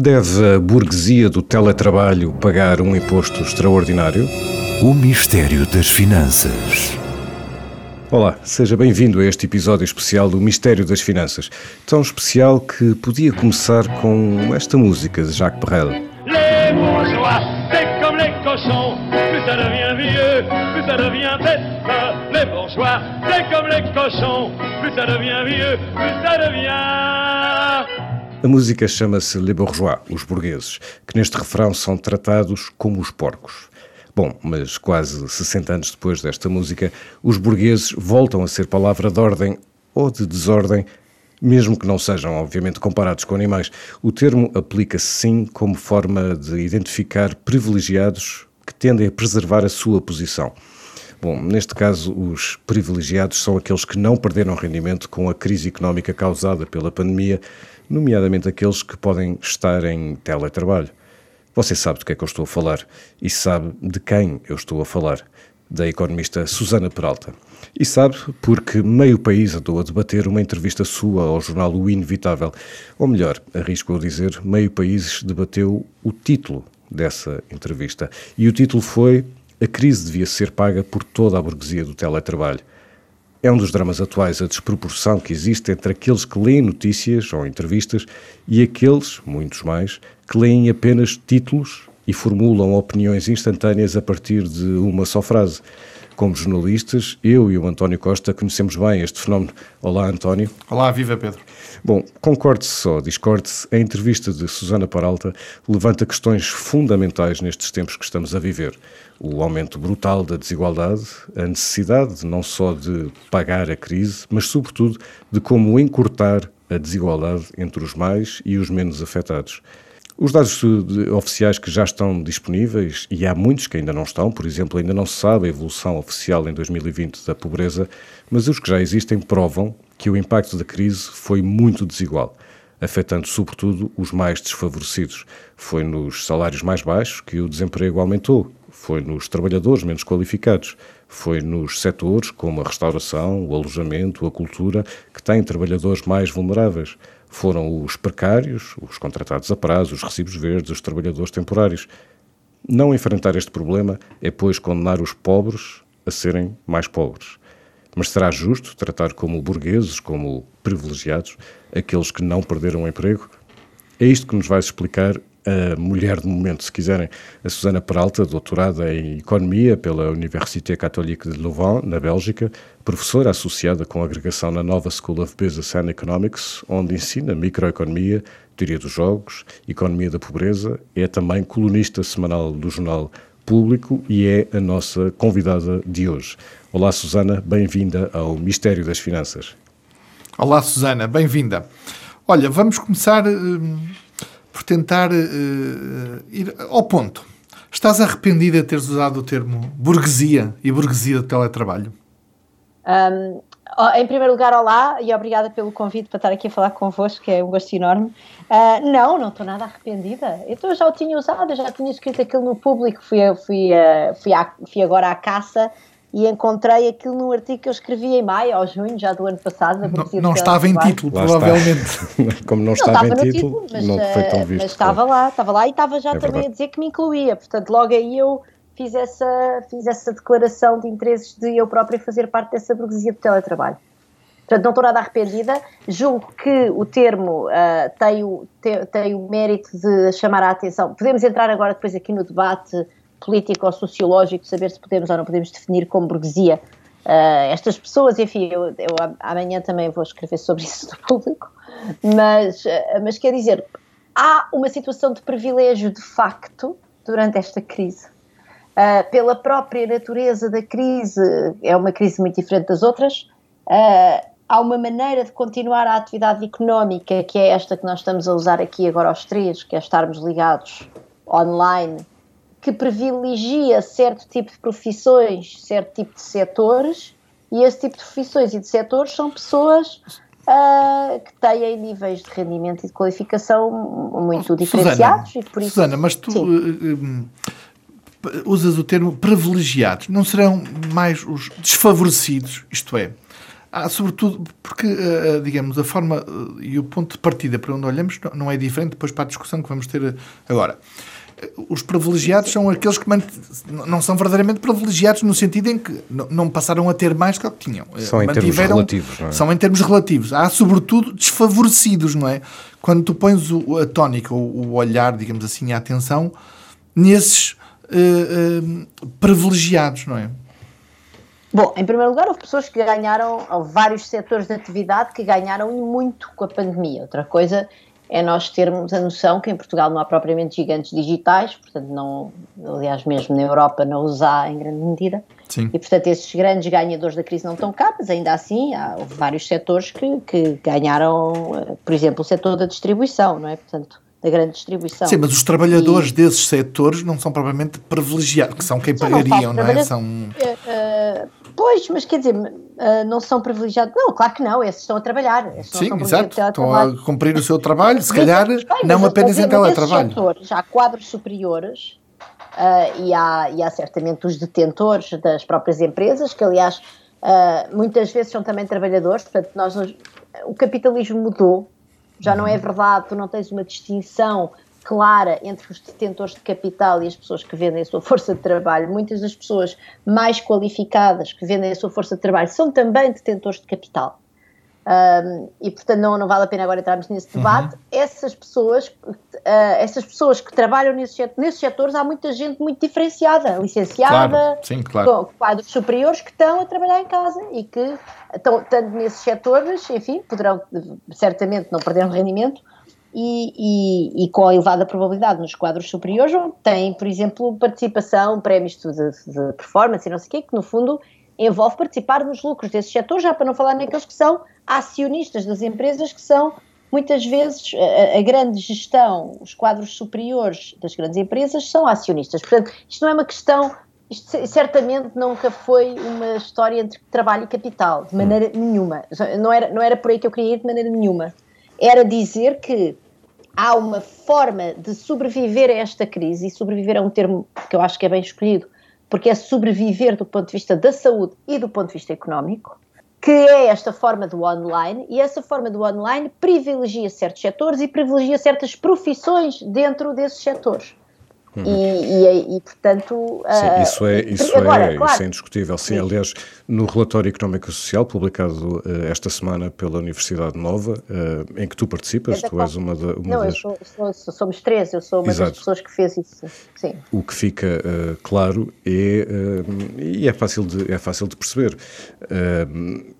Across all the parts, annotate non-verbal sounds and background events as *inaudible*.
Deve a burguesia do teletrabalho pagar um imposto extraordinário? O mistério das finanças. Olá, seja bem-vindo a este episódio especial do Mistério das Finanças. Tão especial que podia começar com esta música de Jacques Brel. Les bourgeois, c'est comme les cochons, plus ça devient vieux, plus ça devient bête. Les bourgeois, c'est comme les cochons, plus ça devient vieux, plus ça devient... A música chama-se Les Bourgeois, os burgueses, que neste refrão são tratados como os porcos. Bom, mas quase 60 anos depois desta música, os burgueses voltam a ser palavra de ordem ou de desordem, mesmo que não sejam, obviamente, comparados com animais. O termo aplica-se sim como forma de identificar privilegiados que tendem a preservar a sua posição. Bom, neste caso, os privilegiados são aqueles que não perderam rendimento com a crise económica causada pela pandemia, nomeadamente aqueles que podem estar em teletrabalho. Você sabe do que é que eu estou a falar e sabe de quem eu estou a falar, da economista Susana Peralta. E sabe porque meio país andou a debater uma entrevista sua ao jornal O Inevitável. Ou melhor, arrisco a dizer, meio país debateu o título dessa entrevista. E o título foi A crise devia ser paga por toda a burguesia do teletrabalho. É um dos dramas atuais a desproporção que existe entre aqueles que leem notícias ou entrevistas e aqueles, muitos mais, que leem apenas títulos e formulam opiniões instantâneas a partir de uma só frase. Como jornalistas, eu e o António Costa conhecemos bem este fenómeno. Olá, António. Olá, viva Pedro. Bom, concorde-se ou discorde-se, a entrevista de Susana Paralta levanta questões fundamentais nestes tempos que estamos a viver. O aumento brutal da desigualdade, a necessidade não só de pagar a crise, mas sobretudo de como encurtar a desigualdade entre os mais e os menos afetados. Os dados oficiais que já estão disponíveis, e há muitos que ainda não estão, por exemplo, ainda não se sabe a evolução oficial em 2020 da pobreza, mas os que já existem provam que o impacto da crise foi muito desigual, afetando sobretudo os mais desfavorecidos. Foi nos salários mais baixos que o desemprego aumentou, foi nos trabalhadores menos qualificados, foi nos setores como a restauração, o alojamento, a cultura, que têm trabalhadores mais vulneráveis foram os precários, os contratados a prazo, os recibos verdes, os trabalhadores temporários. Não enfrentar este problema é, pois, condenar os pobres a serem mais pobres. Mas será justo tratar como burgueses, como privilegiados, aqueles que não perderam o emprego? É isto que nos vai explicar a mulher do momento, se quiserem, a Susana Peralta, doutorada em Economia pela Université Catholique de Louvain, na Bélgica, professora associada com agregação na Nova School of Business and Economics, onde ensina microeconomia, teoria dos jogos, economia da pobreza, é também colunista semanal do jornal Público e é a nossa convidada de hoje. Olá, Susana, bem-vinda ao Mistério das Finanças. Olá, Susana, bem-vinda. Olha, vamos começar. Hum por tentar uh, ir ao ponto. Estás arrependida de teres usado o termo burguesia e burguesia do teletrabalho? Um, em primeiro lugar, olá e obrigada pelo convite para estar aqui a falar convosco, que é um gosto enorme. Uh, não, não estou nada arrependida. Então, eu já o tinha usado, já tinha escrito aquilo no público, fui, fui, uh, fui, à, fui agora à caça e encontrei aquilo num artigo que eu escrevi em maio ou junho já do ano passado. Não, não estava em título, Lá provavelmente. *laughs* Como não, não estava, estava em título, título mas, não foi tão visto. Mas estava lá, estava lá e estava já é também verdade. a dizer que me incluía. Portanto, logo aí eu fiz essa, fiz essa declaração de interesses de eu própria fazer parte dessa burguesia do teletrabalho. Portanto, não estou nada arrependida. Julgo que o termo uh, tem, o, tem, tem o mérito de chamar a atenção. Podemos entrar agora depois aqui no debate político ou sociológico, saber se podemos ou não podemos definir como burguesia uh, estas pessoas. Enfim, eu, eu, amanhã também vou escrever sobre isso no público, mas, uh, mas quer dizer, há uma situação de privilégio de facto durante esta crise. Uh, pela própria natureza da crise, é uma crise muito diferente das outras. há uma maneira de continuar a atividade económica, que é esta que nós estamos a usar aqui agora aos três, que é estarmos ligados online que privilegia certo tipo de profissões, certo tipo de setores, e esse tipo de profissões e de setores são pessoas uh, que têm níveis de rendimento e de qualificação muito diferenciados. Susana, e por isso, Susana mas tu uh, usas o termo privilegiados, não serão mais os desfavorecidos, isto é, há, sobretudo, porque, uh, digamos, a forma e o ponto de partida para onde olhamos não é diferente depois para a discussão que vamos ter agora os privilegiados são aqueles que não são verdadeiramente privilegiados no sentido em que não passaram a ter mais do que tinham. São em termos relativos, não é? São em termos relativos. Há, sobretudo, desfavorecidos, não é? Quando tu pões o, a tónica, o, o olhar, digamos assim, a atenção nesses uh, uh, privilegiados, não é? Bom, em primeiro lugar, houve pessoas que ganharam, houve vários setores de atividade que ganharam muito com a pandemia. Outra coisa é nós termos a noção que em Portugal não há propriamente gigantes digitais, portanto, não, aliás, mesmo na Europa não os há em grande medida. Sim. E, portanto, esses grandes ganhadores da crise não estão cá, mas ainda assim há vários setores que, que ganharam, eh, por exemplo, o setor da distribuição, não é? Portanto, da grande distribuição. Sim, mas os trabalhadores e... desses setores não são propriamente privilegiados, que são quem pagariam, não, não é? São... Uh, Pois, mas quer dizer, uh, não são privilegiados. Não, claro que não, esses estão a trabalhar. Sim, exato. Estão a cumprir o seu trabalho, se calhar bem, não apenas em teletrabalho. Setores, há quadros superiores uh, e, há, e há certamente os detentores das próprias empresas, que aliás uh, muitas vezes são também trabalhadores, portanto, nós, o capitalismo mudou. Já não é uhum. verdade, tu não tens uma distinção clara entre os detentores de capital e as pessoas que vendem a sua força de trabalho. Muitas das pessoas mais qualificadas que vendem a sua força de trabalho são também detentores de capital. Um, e portanto não, não vale a pena agora entrarmos nesse debate. Uhum. Essas pessoas, uh, essas pessoas que trabalham nesses, nesses setores, há muita gente muito diferenciada, licenciada, claro. Sim, claro. com quadros superiores que estão a trabalhar em casa e que estão tanto nesses setores, enfim, poderão certamente não perder um rendimento, e, e, e, com a elevada probabilidade nos quadros superiores, tem, por exemplo, participação, prémios de, de, performance e não sei o quê, que no fundo envolve participar nos lucros desses setores, já para não falar naqueles que são acionistas das empresas, que são muitas vezes a, a, grande gestão, os quadros superiores das grandes empresas são acionistas. Portanto, isto não é uma questão, isto certamente nunca foi uma história entre trabalho e capital, de maneira nenhuma. Não era, não era por aí que eu queria ir de maneira nenhuma era dizer que há uma forma de sobreviver a esta crise, e sobreviver é um termo que eu acho que é bem escolhido, porque é sobreviver do ponto de vista da saúde e do ponto de vista económico, que é esta forma do online, e essa forma do online privilegia certos setores e privilegia certas profissões dentro desses setores. Uhum. E, e, e, portanto. Sim, uh, isso, é, isso, agora, é, claro, isso é indiscutível. Sim, sim, aliás, no relatório Económico e Social, publicado uh, esta semana pela Universidade Nova, uh, em que tu participas, tu és uma, uma Não, das. Não, somos três, eu sou uma Exato. das pessoas que fez isso. Sim. O que fica claro é. e é fácil de, é fácil de perceber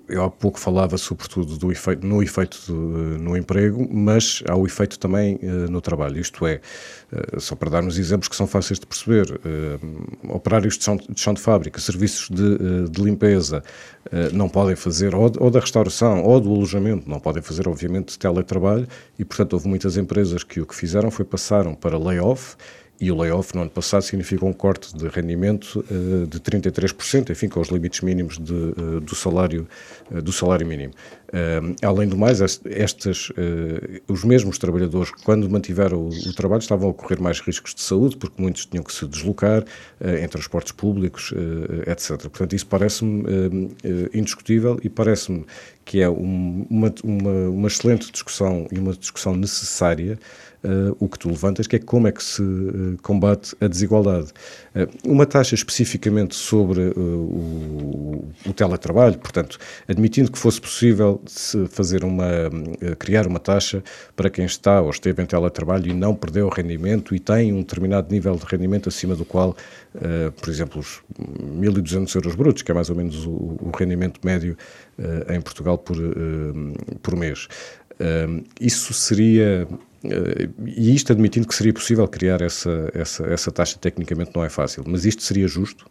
eu há pouco falava sobretudo do efeito, no efeito no emprego, mas há o efeito também uh, no trabalho. Isto é, uh, só para darmos exemplos que são fáceis de perceber, uh, operários de chão, de chão, de fábrica, serviços de, de limpeza, não podem fazer, ou, ou, da restauração, ou do alojamento, não podem fazer, obviamente, teletrabalho, e portanto houve muitas empresas que o que fizeram foi passaram para layoff e o layoff no ano passado significou um corte de rendimento uh, de 33%, enfim, com os limites mínimos de, uh, do, salário, uh, do salário mínimo. além do mais, estas, os mesmos trabalhadores, quando mantiveram o, o, trabalho, estavam a correr mais riscos de saúde, porque muitos tinham que se deslocar em transportes públicos, etc. Portanto, isso parece-me indiscutível e parece-me que é um, uma, uma, uma excelente discussão e uma discussão necessária uh, o que tu levantas, que é como é que se uh, combate a desigualdade. Uh, uma taxa especificamente sobre o, o, teletrabalho, portanto, admitindo que fosse possível fazer uma, criar uma taxa para quem está ou esteve em teletrabalho e não perdeu o rendimento e tem um determinado nível de rendimento acima do qual, por exemplo, os 1.200 euros brutos, que é mais ou menos o, o rendimento médio em Portugal por, por mês. isso seria e isto admitindo que seria possível criar essa, essa, essa taxa, tecnicamente não é fácil, mas isto seria justo?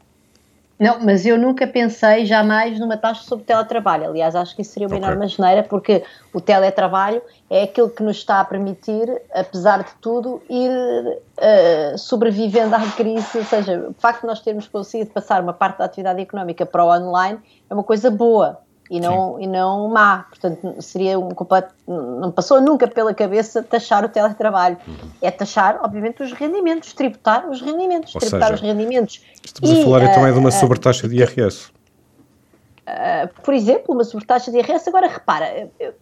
Não, mas eu nunca pensei jamais numa taxa sobre teletrabalho. Aliás, acho que isso seria uma okay. enorme geneira, porque o teletrabalho é aquilo que nos está a permitir, apesar de tudo, ir uh, sobrevivendo à crise. Ou seja, o facto de nós termos conseguido passar uma parte da atividade económica para o online é uma coisa boa e não, e não má. Portanto, seria um completo. Não passou nunca pela cabeça taxar o teletrabalho. Uhum. É taxar, obviamente, os rendimentos, tributar os rendimentos, Ou tributar seja, os rendimentos. Estamos e, a falar então é de uma uh, sobretaxa de IRS. uh, por exemplo, uma sobretaxa de IRS. Agora, repara, uh,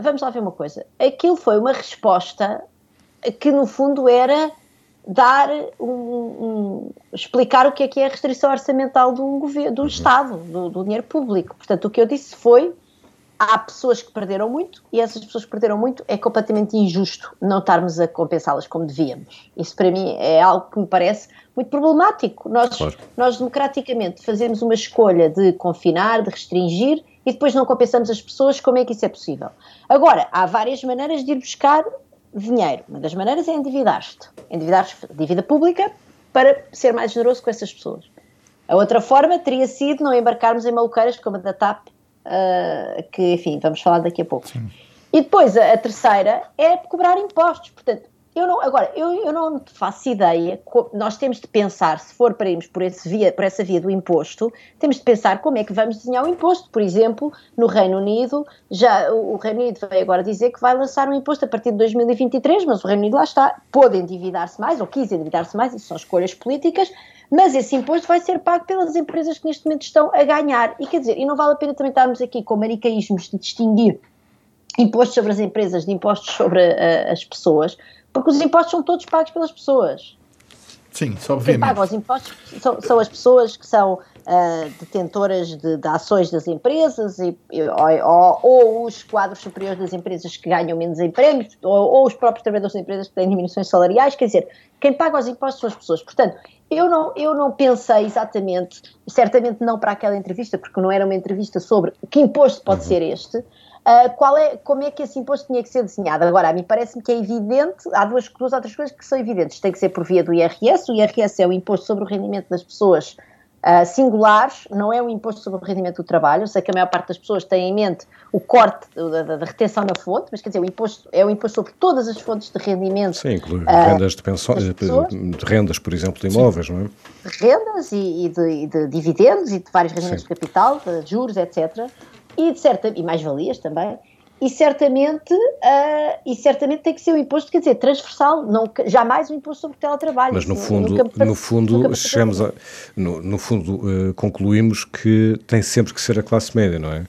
vamos lá ver uma coisa. Aquilo foi uma resposta que, no fundo, era dar um, um, explicar o que é que é a restrição orçamental do, governo, do uhum. Estado, do, do dinheiro público. Portanto, o que eu disse foi há pessoas que perderam muito e essas pessoas que perderam muito é completamente injusto não estarmos a compensá-las como devíamos. Isso para mim é algo que me parece muito problemático. Nós, claro. nós democraticamente fazemos uma escolha de confinar, de restringir e depois não compensamos as pessoas. Como é que isso é possível? Agora, há várias maneiras de ir buscar dinheiro. Uma das maneiras é endividar-te. Endividar-te dívida pública para ser mais generoso com essas pessoas. A outra forma teria sido não embarcarmos em maluqueiras como a da TAP uh, que, enfim, vamos falar daqui a pouco. Sim. E depois a, a, terceira é cobrar impostos. Portanto, eu não, agora, eu, eu não faço ideia, nós temos de pensar, se for para irmos por, esse via, por essa via do imposto, temos de pensar como é que vamos desenhar o imposto. Por exemplo, no Reino Unido, já o Reino Unido veio agora dizer que vai lançar um imposto a partir de 2023, mas o Reino Unido lá está, pode endividar-se mais, ou quis endividar-se mais, isso são escolhas políticas, mas esse imposto vai ser pago pelas empresas que neste momento estão a ganhar. E quer dizer, e não vale a pena também estarmos aqui com maricaísmos de distinguir impostos sobre as empresas de impostos sobre uh, as pessoas, porque os impostos são todos pagos pelas pessoas. Sim, só obviamente. Quem paga os impostos são, são as pessoas que são uh, detentoras de, de, ações das empresas e, ou, ou, ou, os quadros superiores das empresas que ganham menos em prémios ou, ou, os próprios trabalhadores das empresas que têm diminuições salariais, quer dizer, quem paga os impostos são as pessoas. Portanto, eu não, eu não pensei exatamente, certamente não para aquela entrevista, porque não era uma entrevista sobre que imposto pode uhum. ser este, uh, qual é, como é que esse imposto tinha que ser desenhado. Agora, a mim parece-me que é evidente, há duas, duas outras coisas que são evidentes. Tem que ser por via do IRS, o IRS é o imposto sobre o rendimento das pessoas uh, singulares, não é um imposto sobre o rendimento do trabalho. Eu sei que a maior parte das pessoas tem em mente o corte da, da, da retenção na fonte, mas quer dizer, o imposto é o imposto sobre todas as fontes de rendimento. Sim, inclui uh, rendas de pensões, de rendas, por exemplo, de imóveis, Sim. não é? Rendas e, e, de, e, de, dividendos e de vários rendimentos Sim. de capital, de juros, etc. E de certa, e mais-valias também e certamente, uh, e certamente tem que ser um imposto, quer dizer, transversal, não, jamais um imposto sobre o teletrabalho. Mas no fundo, nunca, no fundo chegamos a, no, no fundo uh, concluímos que tem sempre que ser a classe média, não é?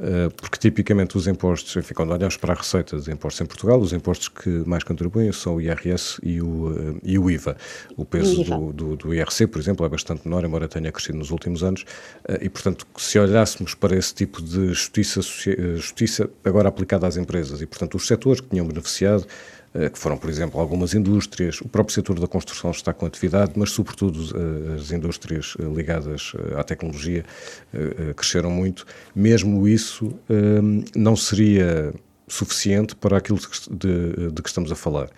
Eh, porque tipicamente os impostos, enfim, quando olhamos para a receita dos impostos em Portugal, os impostos que mais contribuem são o IRS e o, eh, e o IVA. O peso IVA. Do, do, do, IRC, por exemplo, é bastante menor, embora tenha crescido nos últimos anos, eh, e portanto, se olhássemos para esse tipo de justiça, justiça agora aplicada às empresas, e portanto os setores que tinham beneficiado, que foram, por exemplo, algumas indústrias. O próprio setor da construção está com atividade, mas, sobretudo, eh, as indústrias eh, ligadas à tecnologia cresceram muito. Mesmo isso não seria suficiente para aquilo de, de que estamos a falar.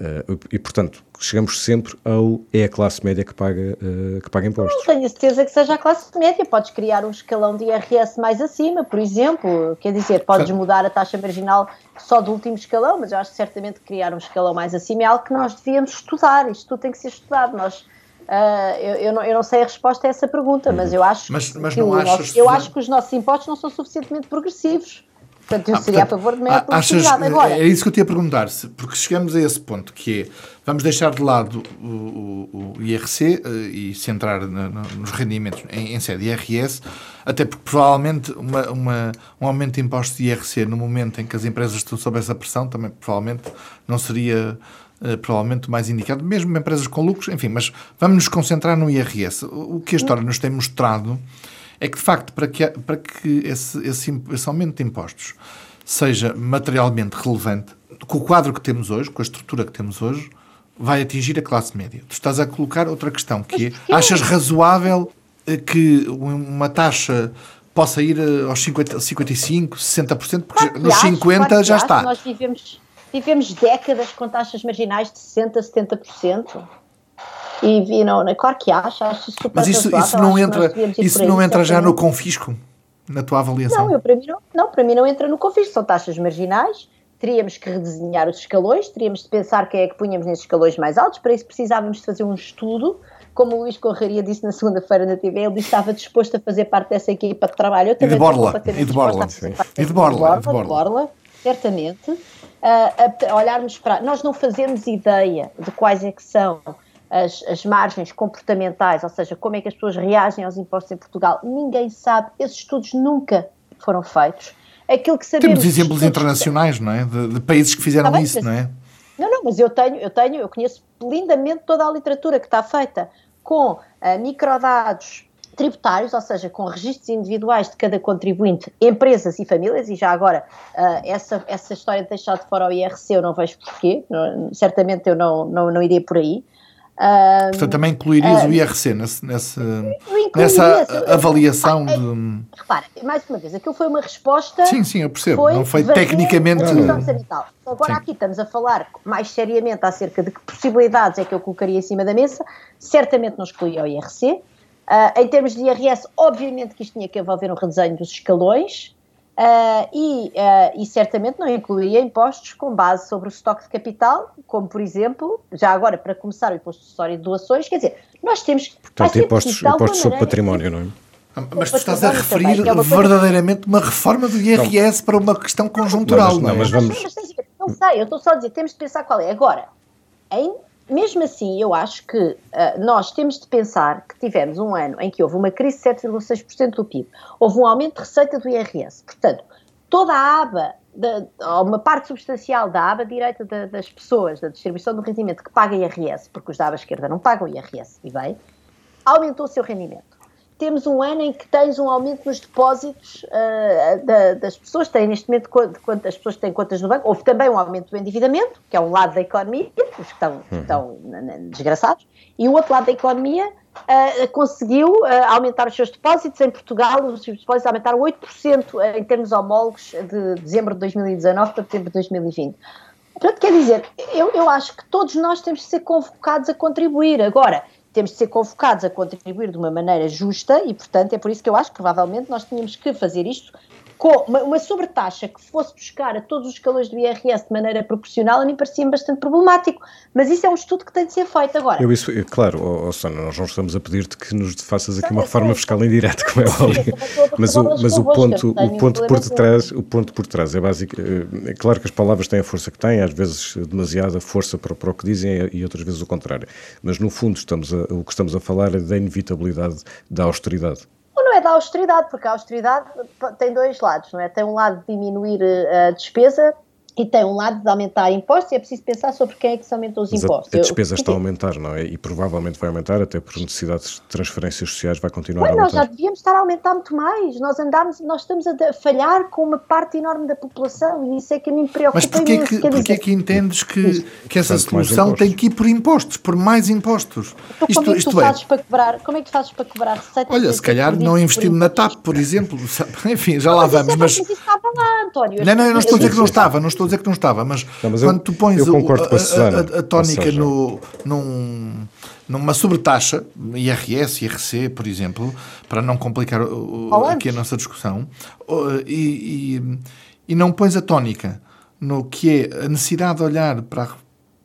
Uh, e, portanto, chegamos sempre ao é a classe média que paga, uh, que paga impostos. Não tenho certeza que seja a classe média. Podes criar um escalão de IRS mais acima, por exemplo. Quer dizer, podes mudar a taxa marginal só do último escalão, mas eu acho que certamente criar um escalão mais acima é algo que nós devíamos estudar. Isto tudo tem que ser estudado. Nós, uh, eu, eu, não, eu, não, sei a resposta a essa pergunta, mas eu acho, mas, mas que, nosso, eu acho que os nossos impostos não são suficientemente progressivos. Portanto, eu ah, seria portanto, a favor de maior achas, Agora, é isso que eu te ia perguntar, porque chegamos a esse ponto, que é, vamos deixar de lado o, o, o IRC uh, e centrar na, na, nos rendimentos em, em sede IRS, até porque provavelmente uma, uma, um aumento de impostos de IRC no momento em que as empresas estão sob essa pressão, também provavelmente não seria uh, provavelmente mais indicado, mesmo empresas com lucros, enfim, mas vamos nos concentrar no IRS. O que a história nos tem mostrado é que, de facto, para que, para que esse, esse, esse aumento de impostos seja materialmente relevante, com o quadro que temos hoje, com a estrutura que temos hoje, vai atingir a classe média. Tu estás a colocar outra questão, que é, achas razoável eh, que uma taxa possa ir eh, aos 50, 55, 60%, porque claro nos 50% claro já está. Nós vivemos, vivemos décadas com taxas marginais de 60%, 70%. E, e não, claro que acho, acho super Mas isso, isso não entra, isso não entra já no confisco, na tua avaliação? Não, eu, para mim não, não, para mim não entra no confisco, são taxas marginais, teríamos que redesenhar os escalões, teríamos de pensar quem é que punhamos nesses escalões mais altos, para isso precisávamos de fazer um estudo, como o Luís Correria disse na segunda-feira na TV, ele estava disposto a fazer parte dessa equipa de trabalho. Eu também e de Borla, e de Borla, e de Borla, de Borla, Borla, certamente. Uh, a olharmos para... Nós não fazemos ideia de quais é que são as, as, margens comportamentais, ou seja, como é que as pessoas reagem aos impostos em Portugal, ninguém sabe, esses estudos nunca foram feitos. Aquilo que sabemos, Temos exemplos internacionais, não é? De, de países que fizeram tá isso, não é? Não, não, mas eu tenho, eu tenho, eu conheço lindamente toda a literatura que está feita com uh, microdados tributários, ou seja, com registros individuais de cada contribuinte, empresas e famílias, e já agora uh, essa, essa história de deixar de fora o IRC eu não vejo porquê, não, certamente eu não, não, não iria por aí. Uh, Portanto, também incluirias uh, o IRC nesse, nesse, nessa avaliação de... Repara, mais uma vez, aquilo foi uma resposta... Sim, sim, eu percebo, foi não foi tecnicamente... Agora sim. aqui estamos a falar mais seriamente acerca de que possibilidades é que eu colocaria em cima da mesa, certamente não excluía o IRC, Uh, em termos de IRS, obviamente que isto tinha que envolver um redesenho dos escalões uh, e, uh, e, certamente não incluía impostos com base sobre o estoque de capital, como por exemplo, já agora para começar o imposto acessório de doações, quer dizer, nós temos que. Portanto, impostos, impostos sobre património, não é? Ah, mas tu estás a referir também, é verdadeiramente uma reforma do IRS não. para uma questão conjuntural, não, não, é? Mas vamos... Não sei, eu estou só a dizer, temos de pensar qual é. Agora, em mesmo assim, eu acho que uh, nós temos de pensar que tivemos um ano em que houve uma crise de 7,6% do PIB, houve um aumento de receita do IRS. Portanto, toda a aba, de, uma parte substancial da aba direita das pessoas, da distribuição do rendimento que paga IRS, porque os da aba esquerda não pagam IRS, e bem, aumentou o seu rendimento temos um ano em que tens um aumento nos depósitos uh, da, das pessoas, têm neste momento quanto as pessoas têm contas no banco, houve também um aumento do endividamento, que é um lado da economia, os que estão, uhum. estão desgraçados, e o outro lado da economia uh, conseguiu uh, aumentar os seus depósitos. Em Portugal, os seus depósitos aumentaram 8% em termos homólogos de dezembro de 2019 para dezembro de 2020. Portanto, quer dizer, eu, eu acho que todos nós temos de ser convocados a contribuir. Agora, temos de ser convocados a contribuir de uma maneira justa e, portanto, é por isso que eu acho que provavelmente nós tínhamos que fazer isto com uma, uma sobretaxa que fosse buscar a todos os escalões do IRS de maneira proporcional, a mim parecia-me bastante problemático. Mas isso é um estudo que tem de ser feito agora. Eu isso, claro, oh, oh Sana, nós não estamos a pedir-te que nos faças aqui uma reforma fiscal indireta, como é óbvio. Mas o, mas o ponto, o ponto por detrás, o ponto por trás é básico. Eh, é claro que as palavras têm a força que têm, às vezes demasiada força para, para o que dizem e outras vezes o contrário. Mas no fundo estamos a, o que estamos a falar é da inevitabilidade da austeridade é da austeridade, porque a austeridade tem dois lados, não é? Tem um lado de diminuir eh, a despesa e tem um lado de aumentar impostos e é preciso pensar sobre quem é que se aumentou os impostos. A, a despesa Eu, está a aumentar, não é? E provavelmente vai aumentar, até por necessidades de transferências sociais vai continuar Ué, a aumentar. Nós já devíamos estar a aumentar muito mais. Nós andamos, nós estamos a falhar com uma parte enorme da população e isso é que a mim me preocupa. Mas porquê que, porquê que entendes que, que essa solução tem que ir por impostos, por mais impostos? Então, isto, como é que tu fazes é... para cobrar, como é que tu fazes para cobrar receitas? Olha, se calhar não investir na TAP, por exemplo. *laughs* Enfim, já lá vamos. Mas, mas... isso estava lá, António. Não, não, eu não estou a dizer que não estava, não estou a dizer que não estava, mas não, quando eu, tu pões o, a, a, a, tónica no, num, numa sobretaxa, IRS, IRC, por exemplo, para não complicar o, aqui a nossa discussão, e, e, e não pões a tónica no que é a necessidade de olhar para a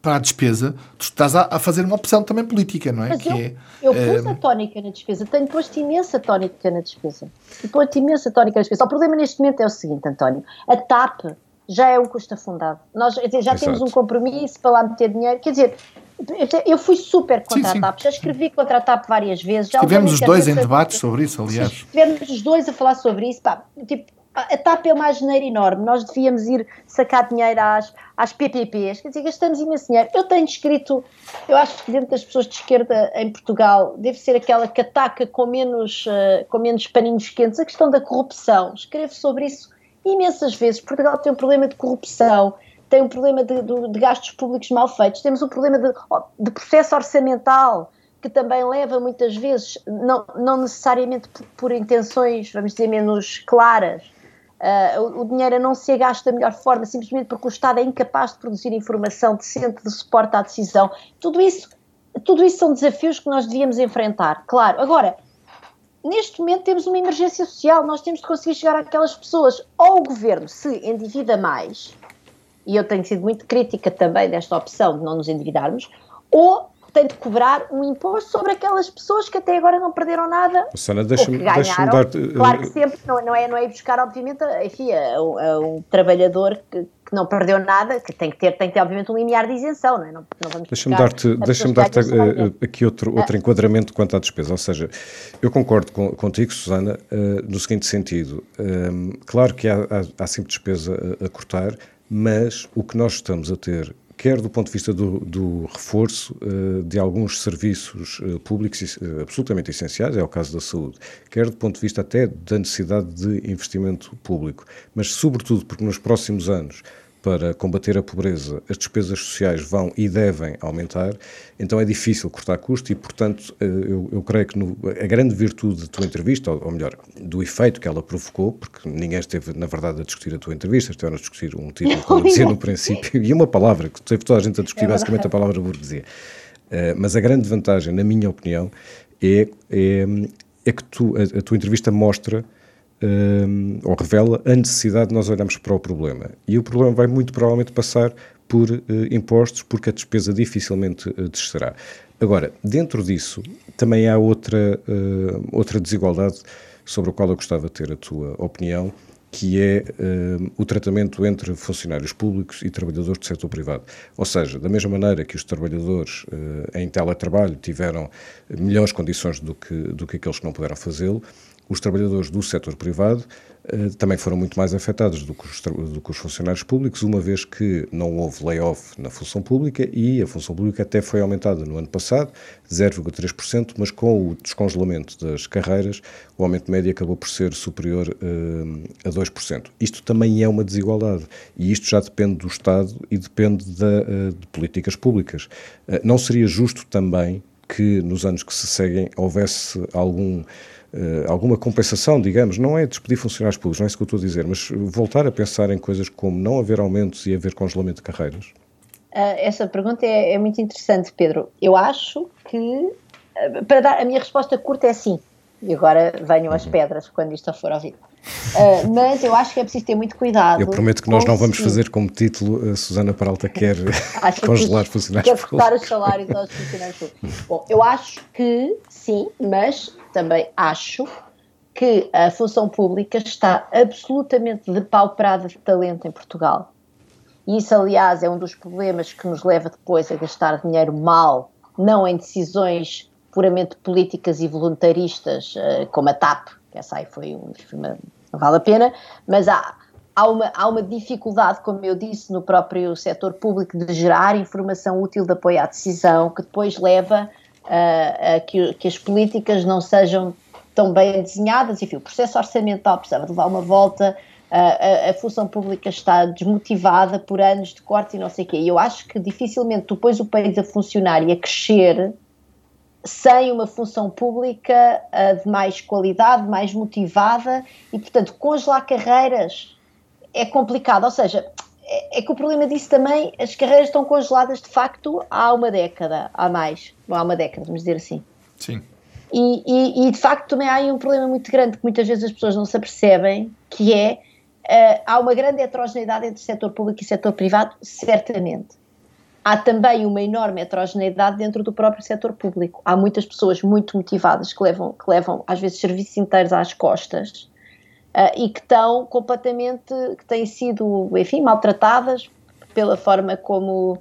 para a despesa, tu estás a, a, fazer uma opção também política, não é? Mas que eu, é, eu pus é... a tónica na despesa, tenho posto imensa tónica na despesa. E posto imensa tónica na despesa. O problema neste momento é o seguinte, António: a TAP já é um custo afundado. Nós dizer, já Exato. temos um compromisso para lá meter dinheiro. Quer dizer, eu fui super contra sim, a TAP, já escrevi contra a TAP várias vezes. Já Tivemos os dois em debates sobre isso, aliás. Tivemos os dois a falar sobre isso. Pá, tipo, a TAP é uma geneira enorme. Nós devíamos ir sacar dinheiro às, às PPPs. Quer dizer, gastamos imenso dinheiro. Eu tenho escrito, eu acho que dentro das pessoas de esquerda em Portugal deve ser aquela que ataca com menos, uh, com menos paninhos quentes a questão da corrupção. Escrevo sobre isso imensas vezes. Portugal tem um problema de corrupção, tem um problema de, de, de gastos públicos mal feitos, temos um problema de, de, processo orçamental que também leva muitas vezes, não, não necessariamente por, por intenções, vamos dizer, menos claras, uh, o, o, dinheiro não se gasta da melhor forma, simplesmente porque o Estado é incapaz de produzir informação decente de suporte à decisão. Tudo isso, tudo isso são desafios que nós devíamos enfrentar, claro. Agora, neste momento temos uma emergência social, nós temos de conseguir chegar àquelas pessoas. Ou o governo se endivida mais, e eu tenho sido muito crítica também desta opção de não nos endividarmos, ou tem de cobrar um imposto sobre aquelas pessoas que até agora não perderam nada. Sana, deixa-me deixa dar. Claro que sempre, não, não, é, não é buscar, obviamente, enfim, a, a um trabalhador que não perdeu nada, que tem que ter, tem que ter obviamente um limiar de isenção, não é? Não, não Deixa-me dar-te deixa dar aqui outro, outro enquadramento quanto à despesa, ou seja, eu concordo com, contigo, Susana, uh, no seguinte sentido, um, claro que há, há, há sempre despesa a, a cortar, mas o que nós estamos a ter quer do ponto de vista do, do reforço uh, de alguns serviços uh, públicos uh, absolutamente essenciais, é o caso da saúde, quer do ponto de vista até da necessidade de investimento público, mas sobretudo porque nos próximos anos para combater a pobreza, as despesas sociais vão e devem aumentar, então é difícil cortar custos e, portanto, eh, eu, eu creio que no, a grande virtude da tua entrevista, ou, ou, melhor, do efeito que ela provocou, porque ninguém esteve, na verdade, a discutir a tua entrevista, estiveram a discutir um título, como eu *laughs* dizia no princípio, e uma palavra, que teve toda a gente a discutir, é basicamente a palavra burguesia. Uh, mas a grande vantagem, na minha opinião, é, é, é que tu, a, a tua entrevista mostra uh, ou revela a necessidade de nós olharmos para o problema. E o problema vai muito provavelmente passar por uh, impostos, porque a despesa dificilmente uh, descerá. Agora, dentro disso, também há outra, uh, outra desigualdade sobre a qual eu gostava de ter a tua opinião, que é uh, o tratamento entre funcionários públicos e trabalhadores do setor privado. Ou seja, da mesma maneira que os trabalhadores uh, em teletrabalho tiveram melhores condições do que, do que aqueles que não puderam fazê-lo, os trabalhadores do setor privado eh, também foram muito mais afetados do que, os, do que, os, funcionários públicos, uma vez que não houve layoff na função pública e a função pública até foi aumentada no ano passado, 0,3%, mas com o descongelamento das carreiras, o aumento médio acabou por ser superior uh, a 2%. Isto também é uma desigualdade e isto já depende do Estado e depende da, uh, de políticas públicas. Uh, não seria justo também que nos anos que se seguem houvesse algum alguma compensação, digamos, não é despedir funcionários públicos, não é isso que eu estou a dizer, mas voltar a pensar em coisas como não haver aumentos e haver congelamento de carreiras? Uh, essa pergunta é, é, muito interessante, Pedro. Eu acho que, uh, para dar a minha resposta curta é sim, e agora venham as uhum. pedras quando isto for ouvido. Uh, mas eu acho que é preciso ter muito cuidado. Eu prometo que nós não vamos fazer como título a Susana Peralta quer *laughs* congelar que, funcionários quer públicos. Quer os salários aos funcionários públicos. Bom, eu acho que sim, mas também acho que a função pública está absolutamente depauperada de talento em Portugal. E isso, aliás, é um dos problemas que nos leva depois a gastar dinheiro mal, não em decisões puramente políticas e voluntaristas, eh, como a TAP, que essa aí foi uma, vale a pena, mas há, há, uma, há uma dificuldade, como eu disse, no próprio setor público de gerar informação útil de apoio à decisão, que depois leva uh, que, que, as políticas não sejam tão bem desenhadas. Enfim, o processo orçamental precisava levar uma volta. Uh, a, a, função pública está desmotivada por anos de corte e não sei o quê. E eu acho que dificilmente tu pões o país a funcionar e a crescer sem uma função pública uh, de mais qualidade, mais motivada e, portanto, congelar carreiras é complicado. Ou seja, é, é, que o problema disso também, as carreiras estão congeladas de facto há uma década, há mais, há uma década, vamos dizer assim. Sim. E, e, e, de facto também há aí um problema muito grande que muitas vezes as pessoas não se apercebem, que é, uh, há uma grande heterogeneidade entre setor público e setor privado, certamente. Há também uma enorme heterogeneidade dentro do próprio setor público. Há muitas pessoas muito motivadas que levam, que levam às vezes serviços inteiros às costas uh, e que estão completamente, que têm sido, enfim, maltratadas pela forma como,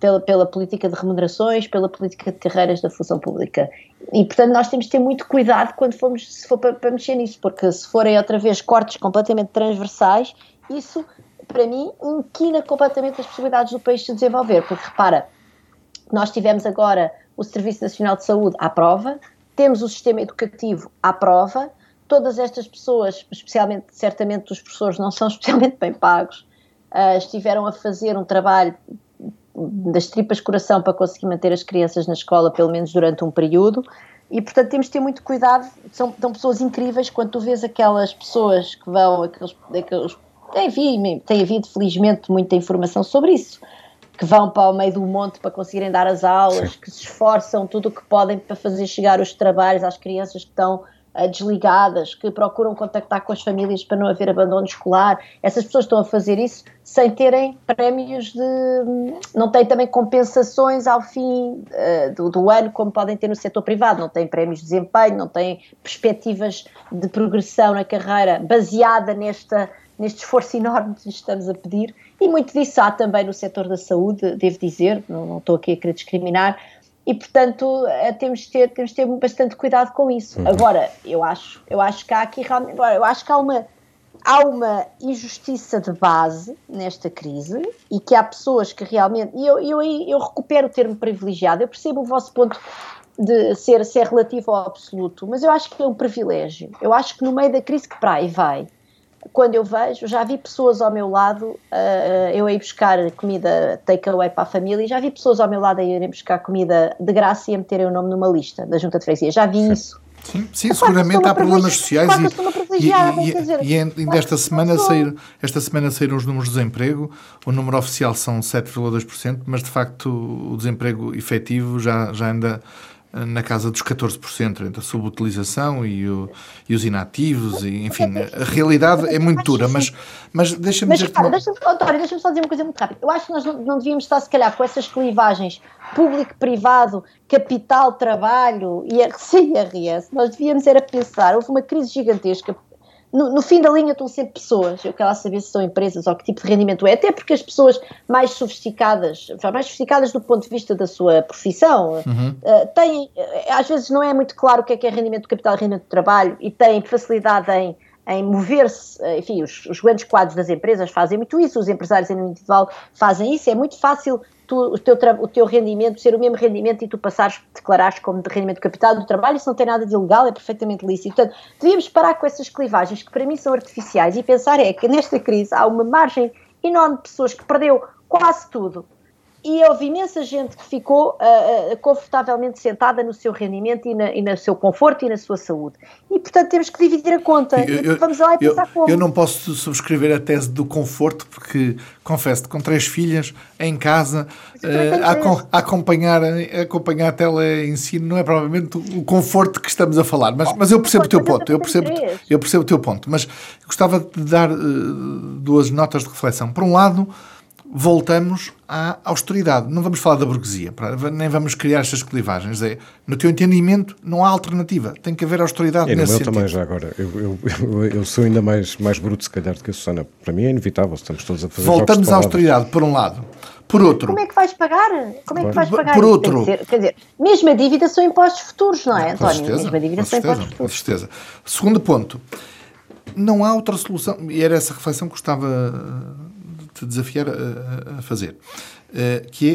pela, pela política de remunerações, pela política de carreiras da função pública. E, portanto, nós temos de ter muito cuidado quando formos, se for para, para mexer nisso, porque se forem outra vez cortes completamente transversais, isso, para mim, inquina completamente as possibilidades do país se desenvolver, porque repara, nós tivemos agora o Serviço Nacional de Saúde à prova, temos o sistema educativo à prova, todas estas pessoas, especialmente, certamente os professores não são *laughs* especialmente bem pagos, uh, estiveram a fazer um trabalho das tripas coração para conseguir manter as crianças na escola, pelo menos durante um período, e portanto temos de ter muito cuidado, são, são pessoas incríveis, quando tu vês aquelas pessoas que vão, aqueles, aqueles enfim, tem havido felizmente muita informação sobre isso, que vão para o meio do monte para conseguirem dar as aulas, Sim. que se esforçam tudo o que podem para fazer chegar os trabalhos às crianças que estão uh, desligadas, que procuram contactar com as famílias para não haver abandono escolar. Essas pessoas estão a fazer isso sem terem prémios de. não têm também compensações ao fim uh, do, do, ano, como podem ter no setor privado. Não têm prémios de desempenho, não têm perspectivas de progressão na carreira baseada nesta, neste esforço enorme que estamos a pedir. E muito disso há também no setor da saúde, devo dizer, não, não estou aqui a querer discriminar, e portanto eh, temos de ter, temos de ter bastante cuidado com isso. Uhum. Agora, eu acho, eu acho que há aqui realmente, eu acho que há uma, há uma injustiça de base nesta crise e que há pessoas que realmente, e eu, eu, eu recupero o termo privilegiado, eu percebo o vosso ponto de ser, ser relativo ao absoluto, mas eu acho que é um privilégio. Eu acho que no meio da crise que para aí vai, quando eu vejo, já vi pessoas ao meu lado, uh, eu ia buscar comida takeaway para a família, e já vi pessoas ao meu lado a irem buscar comida de graça e a meterem o nome numa lista da junta de freguesia. Já vi Sim. isso. Sim, sim seguramente há problemas sociais e, e, e, e, ainda esta semana, sair, esta semana saíram os números de desemprego, o número oficial são 7,2%, mas de facto o desemprego efetivo já, já anda na casa dos 14%, entre a subutilização e, o, e os inativos, e, enfim, a realidade é muito dura, mas, mas deixa-me dizer... Mas, deixa-me, António, deixa-me só dizer uma coisa muito rápida. Eu acho que nós não, não devíamos estar, se calhar, com essas clivagens público-privado, capital-trabalho, IRC-IRS, *laughs* nós devíamos era pensar, houve uma crise gigantesca no, no, fim da linha estão sempre pessoas. Eu quero saber se são empresas ou que tipo de rendimento é. Até porque as pessoas mais sofisticadas, mais sofisticadas do ponto de vista da sua profissão, uhum. uh, têm, uh, às vezes não é muito claro o que é que é rendimento do capital e rendimento do trabalho e têm facilidade em, em mover-se. Uh, enfim, os, os grandes quadros das empresas fazem muito isso, os empresários em individual fazem isso. É muito fácil tu, o, teu, o teu rendimento ser o mesmo rendimento e tu passares, declarares como de rendimento capital do trabalho, isso não tem nada de ilegal, é perfeitamente lícito. Portanto, devíamos parar com essas clivagens que para mim são artificiais e pensar é que nesta crise há uma margem enorme de pessoas que perdeu quase tudo e houve imensa gente que ficou uh, uh, confortavelmente sentada no seu rendimento e, na, e no seu conforto e na sua saúde. E, portanto, temos que dividir a conta. Eu, Vamos lá e pensar eu, como. Eu não posso subscrever a tese do conforto, porque, confesso com três filhas, em casa, uh, a, a, acompanhar, a acompanhar a tele-ensino não é provavelmente o conforto que estamos a falar. Mas, mas eu percebo o teu ponto. Eu percebo, eu percebo o teu ponto. Mas gostava de dar duas notas de reflexão. Por um lado voltamos à austeridade. Não vamos falar da burguesia, nem vamos criar estas clivagens. É, no teu entendimento, não há alternativa. Tem que haver austeridade é, nesse meu também, já agora. Eu, eu, eu, sou ainda mais, mais bruto, se calhar, do que a Susana. Para mim é inevitável, estamos todos a fazer Voltamos à austeridade, por um lado. Por outro... Como é que vais pagar? Como é que vais pagar? Por outro... Dizer, quer dizer, mesmo a dívida são impostos futuros, não é, António? Certeza, mesmo a dívida são impostos futuros. Com certeza. Segundo ponto, não há outra solução, e era essa reflexão que gostava te desafiar a, a fazer, uh, que é,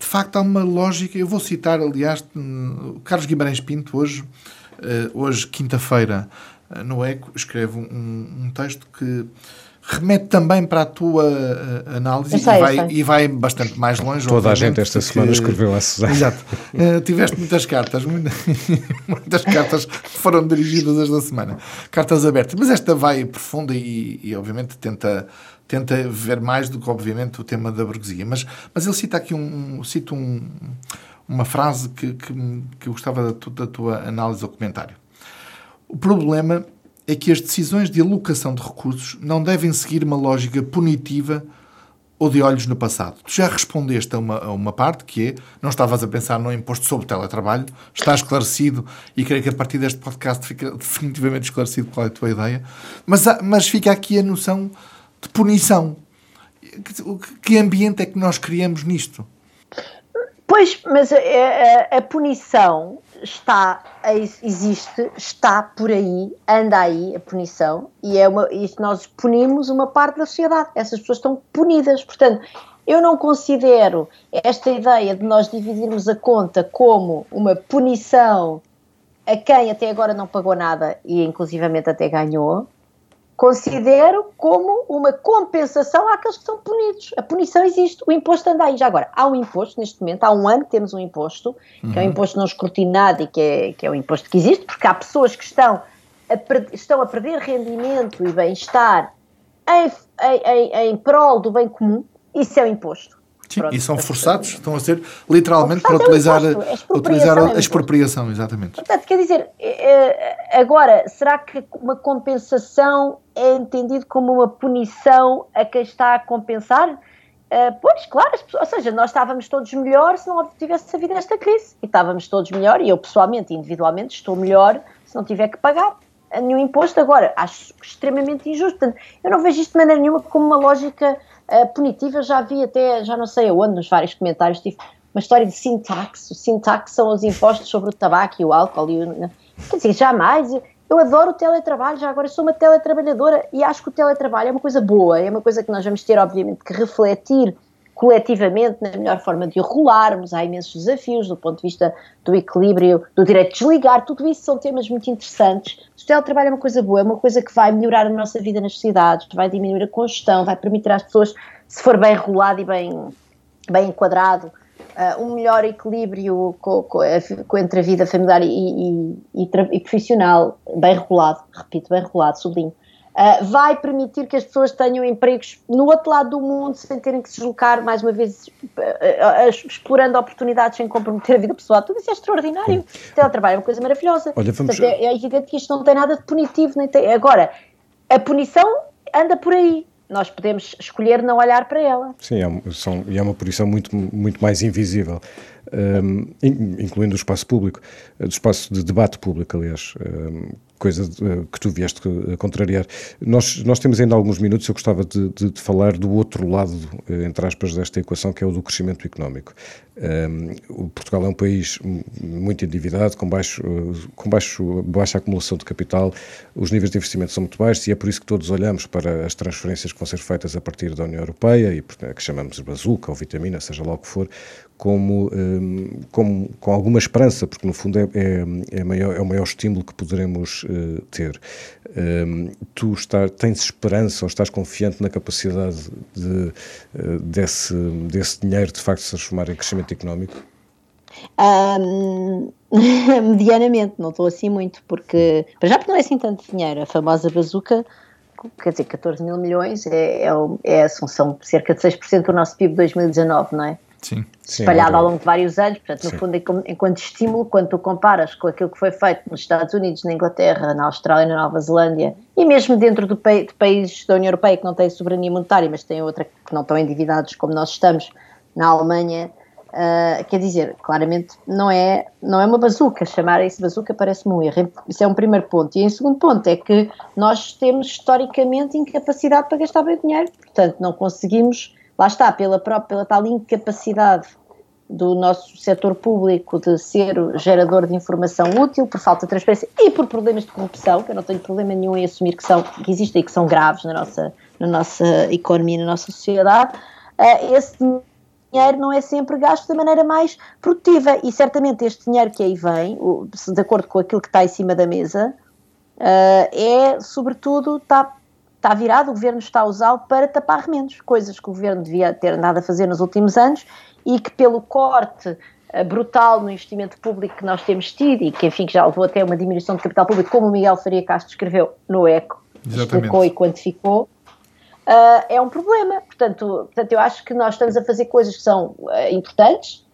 de facto, há uma lógica, eu vou citar, aliás, o Carlos Guimarães Pinto, hoje, uh, hoje quinta-feira, uh, no ECO, escreve um, um texto que remete também para a tua uh, análise sei, e, vai, e, vai, bastante mais longe. Toda a gente esta porque... semana escreveu a Susana. Exato. Uh, tiveste muitas cartas, muitas, *laughs* muitas cartas foram dirigidas esta semana. Cartas abertas. Mas esta vai profunda e, e, obviamente, tenta tenta ver mais do que, obviamente, o tema da burguesia. Mas, mas ele cita aqui um, cita um, uma frase que, que, que eu gostava da, tu, da tua análise ou comentário. O problema é que as decisões de alocação de recursos não devem seguir uma lógica punitiva ou de olhos no passado. Tu já respondeste a uma, a uma parte que é, não estavas a pensar no imposto sobre teletrabalho, está esclarecido e creio que a partir deste podcast fica definitivamente esclarecido qual é a tua ideia, mas, mas fica aqui a noção de punição. Que ambiente é que nós criamos nisto? Pois, mas a, a, a punição está, existe, está por aí, anda aí a punição, e é uma, nós punimos uma parte da sociedade. Essas pessoas estão punidas. Portanto, eu não considero esta ideia de nós dividirmos a conta como uma punição a quem até agora não pagou nada e inclusivamente até ganhou, considero como uma compensação àqueles que são punidos. A punição existe, o imposto anda aí. Já agora, há um imposto neste momento, há um ano que temos um imposto, uhum. que é um uhum. imposto não escrutinado e que é, que é um imposto que existe, porque há pessoas que estão a, estão a perder rendimento e bem-estar em, em, em, em prol do bem comum, isso é o imposto. Sim, e são forçados, estão a ser literalmente para utilizar, é utilizar a expropriação, exatamente. Portanto, quer dizer, eh, agora, será que uma compensação é entendido como uma punição a quem está a compensar? Uh, pois, claro, pessoas, ou seja, nós estávamos todos melhor se não tivesse havido esta crise. E estávamos todos melhor, e eu pessoalmente, individualmente, estou melhor se não tiver que pagar nenhum imposto. Agora, acho extremamente injusto. Portanto, eu não vejo isto de maneira nenhuma como uma lógica uh, punitiva. Já vi até, já não sei aonde, nos vários comentários, tive uma história de sintaxe. O sintaxe são os impostos sobre o tabaco e o álcool. E o, quer dizer, jamais. Eu, eu adoro o teletrabalho, já agora sou uma teletrabalhadora e acho que o teletrabalho é uma coisa boa, é uma coisa que nós vamos ter, obviamente, que refletir coletivamente na melhor forma de o rolarmos. Há imensos desafios do ponto de vista do equilíbrio, do direito de desligar, tudo isso são temas muito interessantes. O teletrabalho é uma coisa boa, é uma coisa que vai melhorar a nossa vida nas cidades, vai diminuir a congestão, vai permitir às pessoas, se for bem rolado e bem, bem enquadrado, uh, um melhor equilíbrio com, com, com, entre a vida familiar e, e, e, e profissional, bem regulado, repito, bem regulado, sublinho. Uh, vai permitir que as pessoas tenham empregos no outro lado do mundo sem terem que se deslocar, mais uma vez, uh, uh, explorando oportunidades sem comprometer a vida pessoal. Tudo isso é extraordinário. O teletrabalho é uma coisa maravilhosa. Olha, vamos... Portanto, é, é evidente que isto não tem nada de punitivo. Nem tem... Agora, a punição anda por aí nós podemos escolher não olhar para ela. Sim, é, são, e é uma punição muito, muito mais invisível, um, incluindo o espaço público, o espaço de debate público, aliás. Um, coisa eh, que tu vieste eh, contrariar. Nós, nós temos ainda alguns minutos, eu gostava de, de, de, falar do outro lado, eh, entre aspas, desta equação, que é o do crescimento económico. Um, Portugal é um país muito endividado, com, baixo, com baixo, baixa acumulação de capital, os níveis de investimento são muito baixos e é por isso que todos olhamos para as transferências que vão ser feitas a partir da União Europeia, e que chamamos de bazuca ou vitamina, seja lá o que for, como, um, como, com alguma esperança, porque no fundo é, é, é, maior, é o maior estímulo que poderemos uh, ter. Um, tu está, tens esperança ou estás confiante na capacidade de, uh, desse, desse dinheiro de facto se transformar em crescimento económico? Um, *laughs* medianamente, não estou assim muito, porque já porque não é assim tanto dinheiro, a famosa bazuca quer dizer, 14 mil milhões é, é, é, são cerca de 6% do nosso PIB de 2019, não é? Sim. espalhado ao longo de vários anos, portanto, no Sim. fundo, enquanto estímulo, quando tu comparas com aquilo que foi feito nos Estados Unidos, na Inglaterra, na Austrália, na Nova Zelândia, e mesmo dentro do de países da União Europeia que não têm soberania monetária, mas têm outra que não estão endividados como nós estamos, na Alemanha, uh, quer dizer, claramente não é, não é uma bazuca, chamar isso bazuca parece-me um erro, isso é um primeiro ponto. E em segundo ponto é que nós temos historicamente incapacidade para gastar bem dinheiro, portanto não conseguimos lá está, pela própria, pela tal incapacidade do nosso setor público de ser gerador de informação útil, por falta de transparência e por problemas de corrupção, que eu não tenho problema nenhum em assumir que, são, que existem e que são graves na nossa, na nossa economia, na nossa sociedade, uh, esse dinheiro não é sempre gasto da maneira mais produtiva e certamente este dinheiro que aí vem, de acordo com aquilo que está em cima da mesa, uh, é sobretudo, está está virado, o governo está a usá-lo para tapar remendos, coisas que o governo devia ter andado a fazer nos últimos anos e que pelo corte uh, brutal no investimento público que nós temos tido e que enfim que já levou até uma diminuição de capital público, como o Miguel Faria Castro escreveu no ECO, Exatamente. explicou e quantificou, uh, é um problema. Portanto, portanto, eu acho que nós estamos a fazer coisas que são uh, importantes,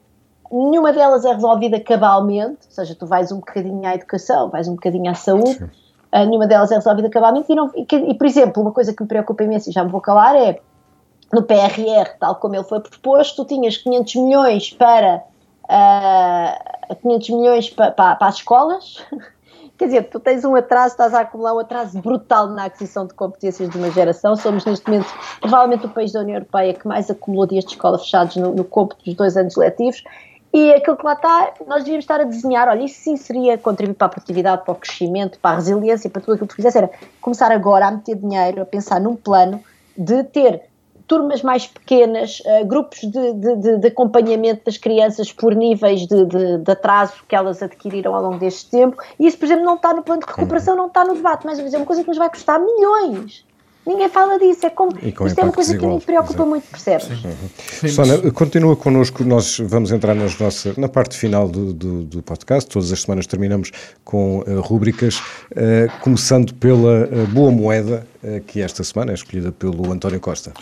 nenhuma delas é resolvida cabalmente, ou seja, tu vais um bocadinho à educação, vais um bocadinho à saúde, Sim nenhuma delas é resolvida cabalmente. E, não, e, e, por exemplo, uma coisa que me preocupa imenso, e já me vou calar, é no PRR, tal como ele foi proposto, tu tinhas 500 milhões para, uh, 500 milhões para, para, as escolas. *laughs* Quer dizer, tu tens um atraso, estás a acumular um atraso brutal na aquisição de competências de uma geração. Somos, neste momento, provavelmente o país da União Europeia que mais acumulou dias de escola fechados no, no cômputo dos dois anos letivos. E aquilo que lá está, nós devíamos estar a desenhar, olha, isso sim seria contribuir para a produtividade, para o crescimento, para a resiliência, para tudo aquilo que tu fizesse, era começar agora a meter dinheiro, a pensar num plano de ter turmas mais pequenas, uh, grupos de, de, de, acompanhamento das crianças por níveis de, de, atraso que elas adquiriram ao longo deste tempo. E isso, por exemplo, não está no plano de recuperação, não está no debate, mas é uma coisa que nos vai custar milhões. Ninguém fala disso, é como. Isto é uma coisa que me preocupa Exato. muito, percebes? Uhum. Sónia, continua connosco, nós vamos entrar nas nossas, na parte final do, do, do podcast. Todas as semanas terminamos com uh, rúbricas, uh, começando pela uh, Boa Moeda, uh, que esta semana é escolhida pelo António Costa.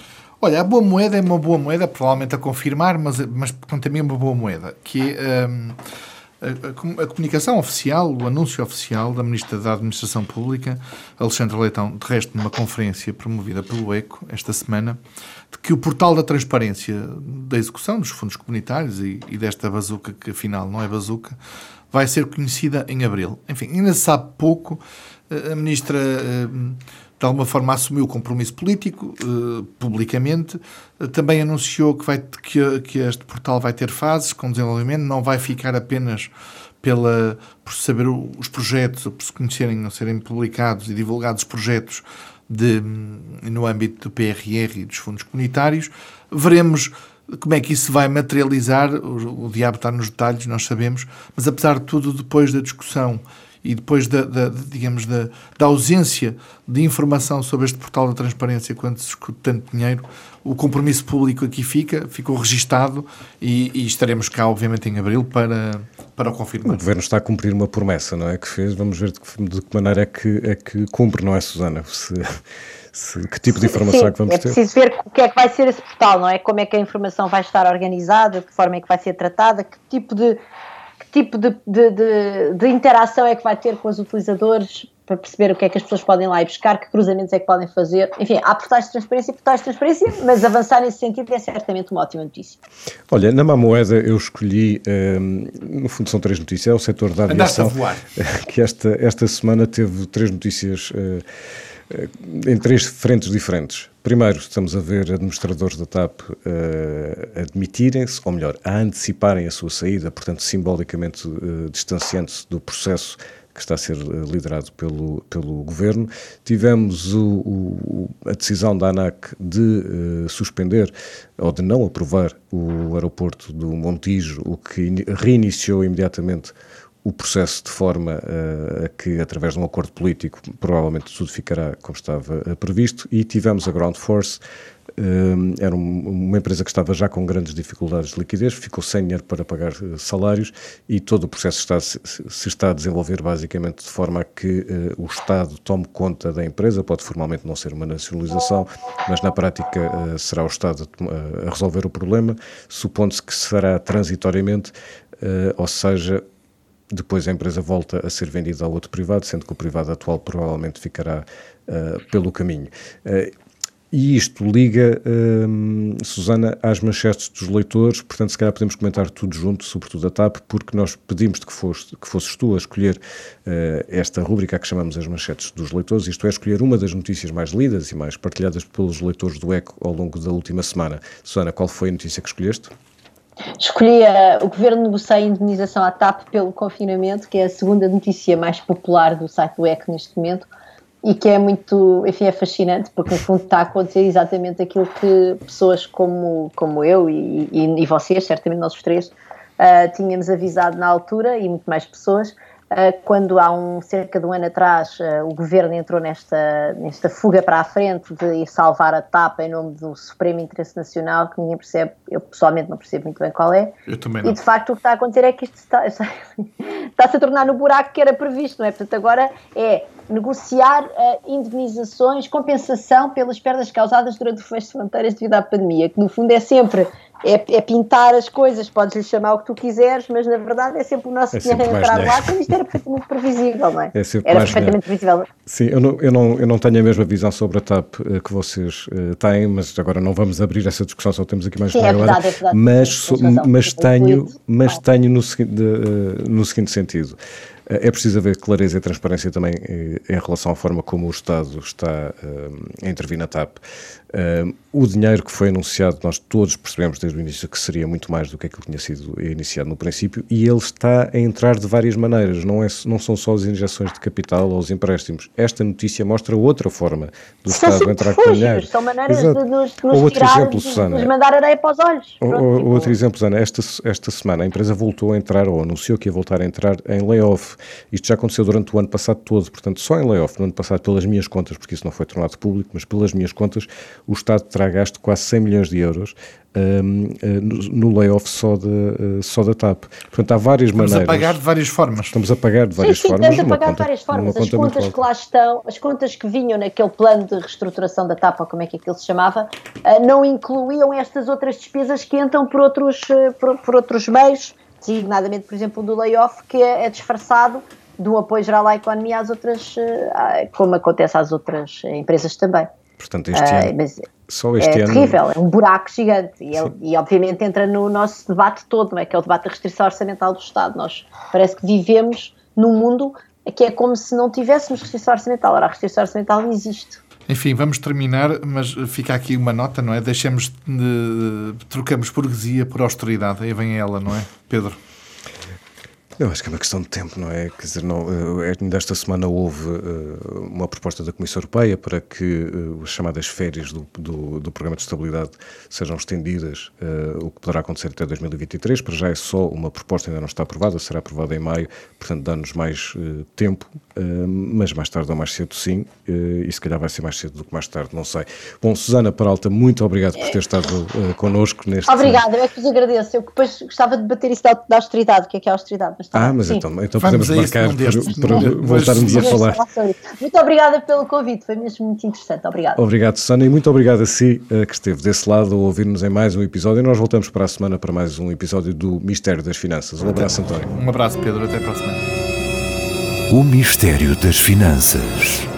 Olha, a boa moeda é uma boa moeda, provavelmente a confirmar, mas, mas também é uma boa moeda, que é. Um, a, comunicação oficial, o anúncio oficial da Ministra da Administração Pública, Alexandre Leitão, de resto numa conferência promovida pelo ECO esta semana, de que o portal da transparência da execução dos fundos comunitários e, e desta bazuca, que afinal não é bazuca, vai ser conhecida em abril. Enfim, ainda se sabe pouco. A Ministra de alguma forma assumiu o compromisso político, uh, publicamente, uh, também anunciou que, vai, que, que, este portal vai ter fases com desenvolvimento, não vai ficar apenas pela, por saber os projetos, por se conhecerem ou serem publicados e divulgados os projetos de, no âmbito do PRR e dos fundos comunitários. Veremos como é que isso vai materializar. O, o diabo está nos detalhes, nós sabemos, mas apesar de tudo, depois da discussão e depois da, da digamos, da, da, ausência de informação sobre este portal da transparência quando se discute tanto dinheiro, o compromisso público aqui fica, ficou registado e, e, estaremos cá, obviamente, em abril para, para o confirmar. O Governo está a cumprir uma promessa, não é? Que fez, vamos ver de que, de que maneira é que, é que cumpre, não é, Susana? Se, se, que tipo de informação Sim, é que vamos ter? É preciso ver o que é que vai ser esse portal, não é? Como é que a informação vai estar organizada, de que forma é que vai ser tratada, que tipo de tipo de, de, de, de, interação é que vai ter com os utilizadores para perceber o que é que as pessoas podem lá ir buscar, que cruzamentos é que podem fazer. Enfim, há portais de transparência e portais de transparência, mas avançar nesse sentido é certamente uma ótima notícia. Olha, na má moeda eu escolhi, um, ehm, no fundo são três notícias, é o setor da aviação, *laughs* que esta, esta semana teve três notícias uh, em três frentes diferentes. Primeiro, estamos a ver administradores da TAP uh, admitirem-se, ou melhor, a anteciparem a sua saída, portanto, simbolicamente uh, distanciando-se do processo que está a ser uh, liderado pelo, pelo governo. Tivemos o, o, a decisão da ANAC de suspender ou de não aprovar o aeroporto do Montijo, o que reiniciou imediatamente o processo de forma uh, a que, através de um acordo político, provavelmente tudo ficará como estava uh, previsto, e tivemos a Ground Force, uh, era um, uma empresa que estava já com grandes dificuldades de liquidez, ficou sem dinheiro para pagar salários e todo o processo está, se, está a desenvolver basicamente de forma a que o Estado tome conta da empresa, pode formalmente não ser uma nacionalização, mas na prática será o Estado a resolver o problema, supondo-se que será transitoriamente, ou seja, depois a empresa volta a ser vendida a outro privado, sendo que o privado atual provavelmente ficará uh, pelo caminho. Uh, e isto liga, um, Susana, às manchetes dos leitores, portanto, se calhar podemos comentar tudo junto, sobretudo a TAP, porque nós pedimos-te que, foste, que fosses tu a escolher uh, esta rúbrica que chamamos as manchetes dos leitores, isto é, escolher uma das notícias mais lidas e mais partilhadas pelos leitores do ECO ao longo da última semana. Susana, qual foi a notícia que escolheste? Escolhi a, o governo negocia a indenização à TAP pelo confinamento, que é a segunda notícia mais popular do site do EC neste momento e que é muito, enfim, é fascinante, porque no fundo está a acontecer exatamente aquilo que pessoas como, como eu e, e, e vocês, certamente nós os três, uh, tínhamos avisado na altura e muito mais pessoas, quando há um cerca de um ano atrás ah, o governo entrou nesta, nesta fuga para a frente de salvar a TAP em nome do supremo interesse nacional, que ninguém percebe, eu pessoalmente não percebo muito bem qual é. Eu também não. E de facto o que está a acontecer é que isto está, *laughs* está, está-se a tornar no buraco que era previsto, não é? Portanto, agora é negociar uh, indemnizações, compensação pelas perdas causadas durante o fecho de fronteiras devido à pandemia, que no fundo é sempre é, é, pintar as coisas, podes lhe chamar o que tu quiseres, mas na verdade é sempre o nosso é dinheiro a entrar lá, quando isto era perfeitamente previsível, não é? é era perfeitamente previsível. Sim, eu não, eu, não, eu não tenho a mesma visão sobre a TAP uh, que vocês uh, têm, mas agora não vamos abrir essa discussão, só temos aqui mais Sim, é verdade, é verdade, Mas, so, mas tenho, mas tenho no, uh, no seguinte sentido. É preciso haver clareza e transparência também em relação à forma como o Estado está a intervir na TAP. Uh, o dinheiro que foi anunciado, nós todos percebemos desde o início que seria muito mais do que aquilo que tinha sido iniciado no princípio, e ele está a entrar de várias maneiras, não, é, não são só as injeções de capital ou os empréstimos. Esta notícia mostra outra forma do são Estado entrar com dinheiro. São maneiras Exato. de nos, nos outro tirar, exemplo, de, Susana, de mandar areia para os olhos. Pronto, tipo... Outro exemplo, Susana, esta, esta semana a empresa voltou a entrar, ou anunciou que ia voltar a entrar em layoff. Isto já aconteceu durante o ano passado todo, portanto, só em layoff, no ano passado, pelas minhas contas, porque isso não foi tornado público, mas pelas minhas contas, o Estado terá gasto quase 100 milhões de euros um, uh, no, no layoff só, de, uh, só da TAP. Portanto, há várias estamos maneiras. Estamos a pagar de várias formas. Estamos a pagar de várias sim, sim, formas. Estamos a pagar de várias formas. As contas que lá estão, as contas que vinham naquele plano de reestruturação da TAP, ou como é que aquilo se chamava, uh, não incluíam estas outras despesas que entram por outros, por, por, outros meios, designadamente, por exemplo, do layoff, que é, é disfarçado do apoio geral à economia às outras, como acontece às outras empresas também. Portanto, este ano, mas só este é ano... terrível, é um buraco gigante e, ele, e, obviamente entra no nosso debate todo, não é? que é o debate da restrição orçamental do Estado. Nós parece que vivemos num mundo que é como se não tivéssemos restrição orçamental. Ora, a restrição orçamental existe. Enfim, vamos terminar, mas fica aqui uma nota, não é? Deixemos de, trocamos burguesia por austeridade. Aí vem ela, não é, Pedro? Eu acho que é uma questão de tempo, não é? Quer dizer, não, eh, ainda esta semana houve uh, uma proposta da Comissão Europeia para que uh, as chamadas férias do, do, do, Programa de Estabilidade sejam estendidas, o que poderá acontecer até 2023. Para já é só uma proposta, ainda não está aprovada, será aprovada em maio, portanto dá-nos mais tempo, mas mais tarde ou mais cedo sim, e se calhar vai ser mais cedo do que mais tarde, não sei. Bom, Susana Peralta, muito obrigado por ter estado connosco neste... Obrigada, eu é que vos agradeço. Eu depois gostava de debater isso da austeridade, o que é que é a austeridade? Ah, mas então, então podemos marcar para, para voltar um dia a falar. Muito obrigada pelo convite, foi mesmo muito interessante. Obrigada. Obrigado, Susana, e muito obrigado a si eh, que esteve desse lado a ouvir-nos em mais um episódio. E nós voltamos para a semana para mais um episódio do Mistério das Finanças. Um abraço, António. Um abraço, Pedro. Até para a semana. O Mistério das Finanças.